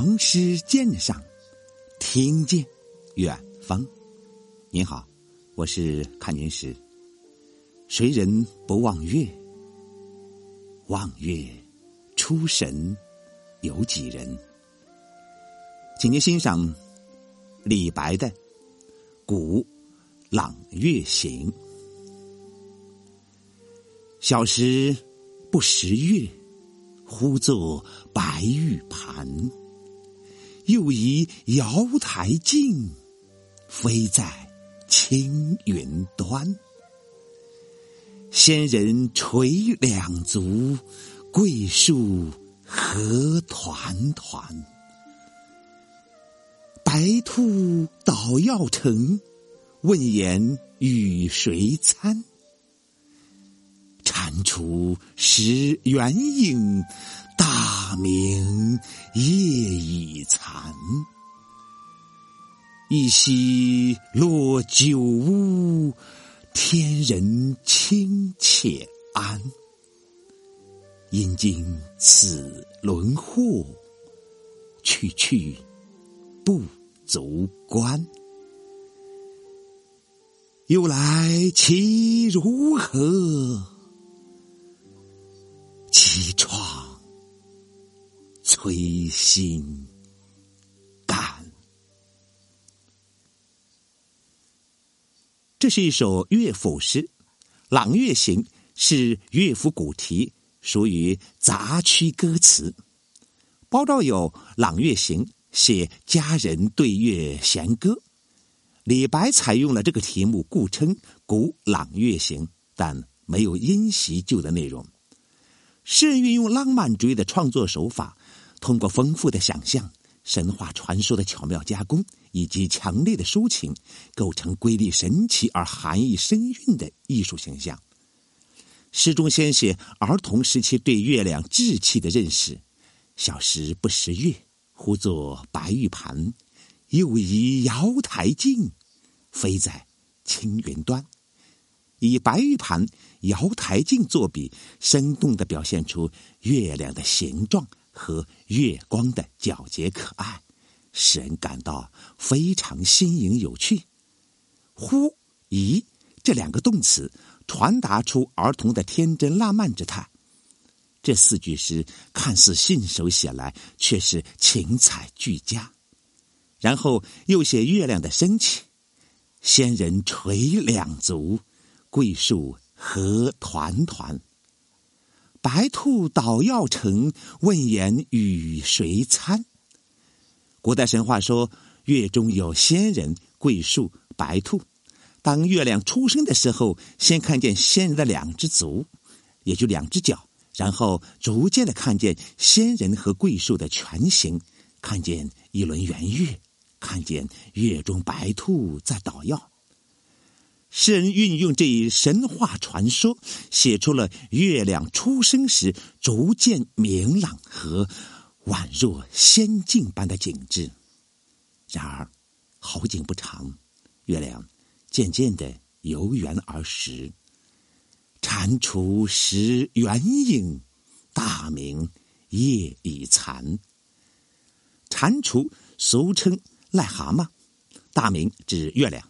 唐诗鉴赏，听见远方。您好，我是看云石。谁人不望月？望月出神有几人？请您欣赏李白的《古朗月行》。小时不识月，呼作白玉盘。又疑瑶台镜，飞在青云端。仙人垂两足，桂树何团团。白兔捣药成，问言与谁餐？蟾蜍蚀圆影。大明夜已，一夕落九乌，天人清且安。因经此轮惑，去去不足观。又来其如何？其创。摧心这是一首乐府诗，《朗月行》是乐府古题，属于杂曲歌词。包照有《朗月行》，写佳人对月弦歌。李白采用了这个题目，故称《古朗月行》，但没有因袭旧的内容。诗人运用浪漫主义的创作手法。通过丰富的想象、神话传说的巧妙加工以及强烈的抒情，构成瑰丽神奇而含义深蕴的艺术形象。诗中先写儿童时期对月亮稚气的认识：小时不识月，呼作白玉盘，又疑瑶台镜，飞在青云端。以白玉盘、瑶台镜作比，生动的表现出月亮的形状。和月光的皎洁可爱，使人感到非常新颖有趣。呼、疑这两个动词传达出儿童的天真烂漫之态。这四句诗看似信手写来，却是情采俱佳。然后又写月亮的升起，仙人垂两足，桂树何团团。白兔捣药成，问言与谁餐？古代神话说，月中有仙人、桂树、白兔。当月亮出生的时候，先看见仙人的两只足，也就两只脚，然后逐渐的看见仙人和桂树的全形，看见一轮圆月，看见月中白兔在捣药。诗人运用这一神话传说，写出了月亮出生时逐渐明朗和宛若仙境般的景致。然而，好景不长，月亮渐渐的由圆而实。蟾蜍蚀圆影，大明夜已残。蟾蜍俗称癞蛤蟆，大明指月亮。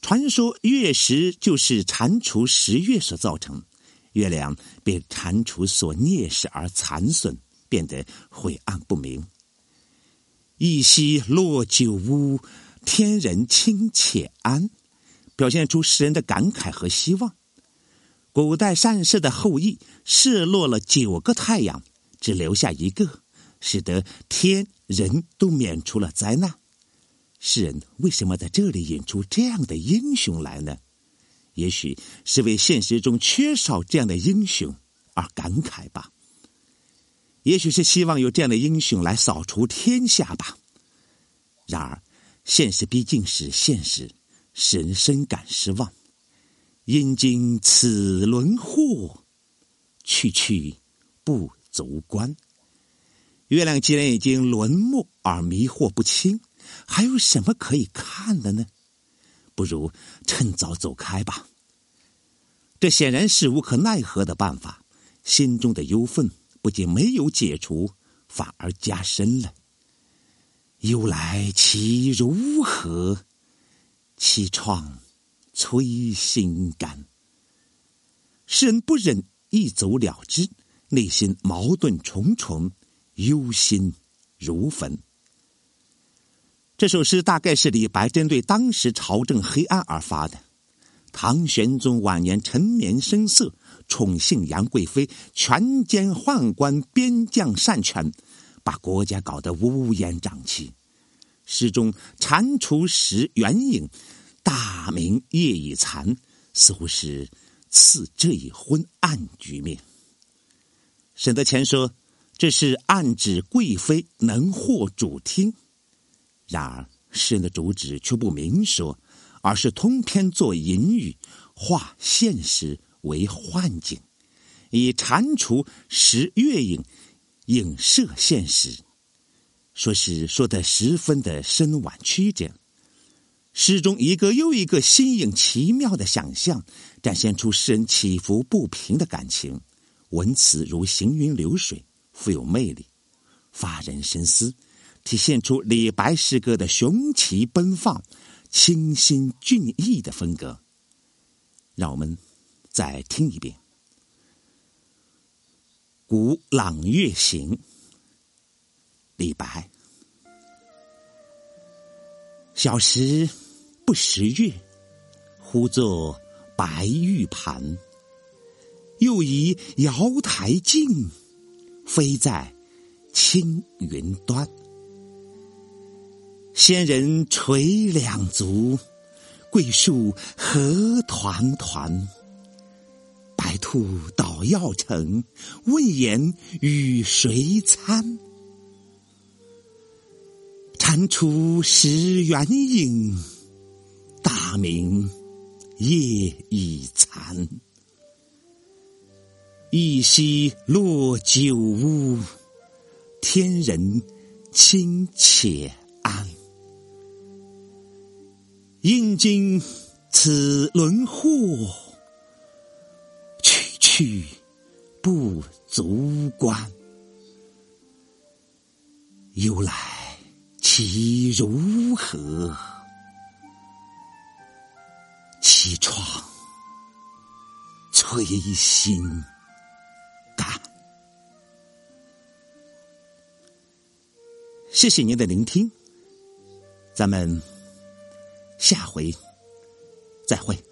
传说月食就是蟾蜍食月所造成，月亮被蟾蜍所啮食而残损，变得晦暗不明。一夕落九乌，天人清且安，表现出诗人的感慨和希望。古代善射的后羿射落了九个太阳，只留下一个，使得天人都免除了灾难。诗人为什么在这里引出这样的英雄来呢？也许是为现实中缺少这样的英雄而感慨吧。也许是希望有这样的英雄来扫除天下吧。然而，现实毕竟是现实，使人深感失望。因经此轮惑，去去不足观。月亮既然已经沦没而迷惑不清。还有什么可以看的呢？不如趁早走开吧。这显然是无可奈何的办法。心中的忧愤不仅没有解除，反而加深了。忧来其如何？其创摧心肝。诗人不忍一走了之，内心矛盾重重，忧心如焚。这首诗大概是李白针对当时朝政黑暗而发的。唐玄宗晚年沉湎声色，宠幸杨贵妃，权奸宦官，边将擅权，把国家搞得乌烟瘴气。诗中蟾蜍蚀圆影，大明夜已残，似乎是赐这一昏暗局面。沈德潜说：“这是暗指贵妃能获主听。”然而，诗人的主旨却不明说。而是通篇作隐语，化现实为幻境，以蟾蜍识月影，影射现实，说是说的十分的深婉曲折。诗中一个又一个新颖奇妙的想象，展现出诗人起伏不平的感情，文词如行云流水，富有魅力，发人深思，体现出李白诗歌的雄奇奔放。清新俊逸的风格，让我们再听一遍《古朗月行》。李白：小时不识月，呼作白玉盘。又疑瑶台镜，飞在青云端。仙人垂两足，桂树何团团。白兔捣药成，问言与谁餐？蟾蜍蚀圆影，大明夜已残。一夕落九乌，天人清且安。应经此轮祸，去去不足观。由来其如何？其创摧心肝。谢谢您的聆听，咱们。下回再会。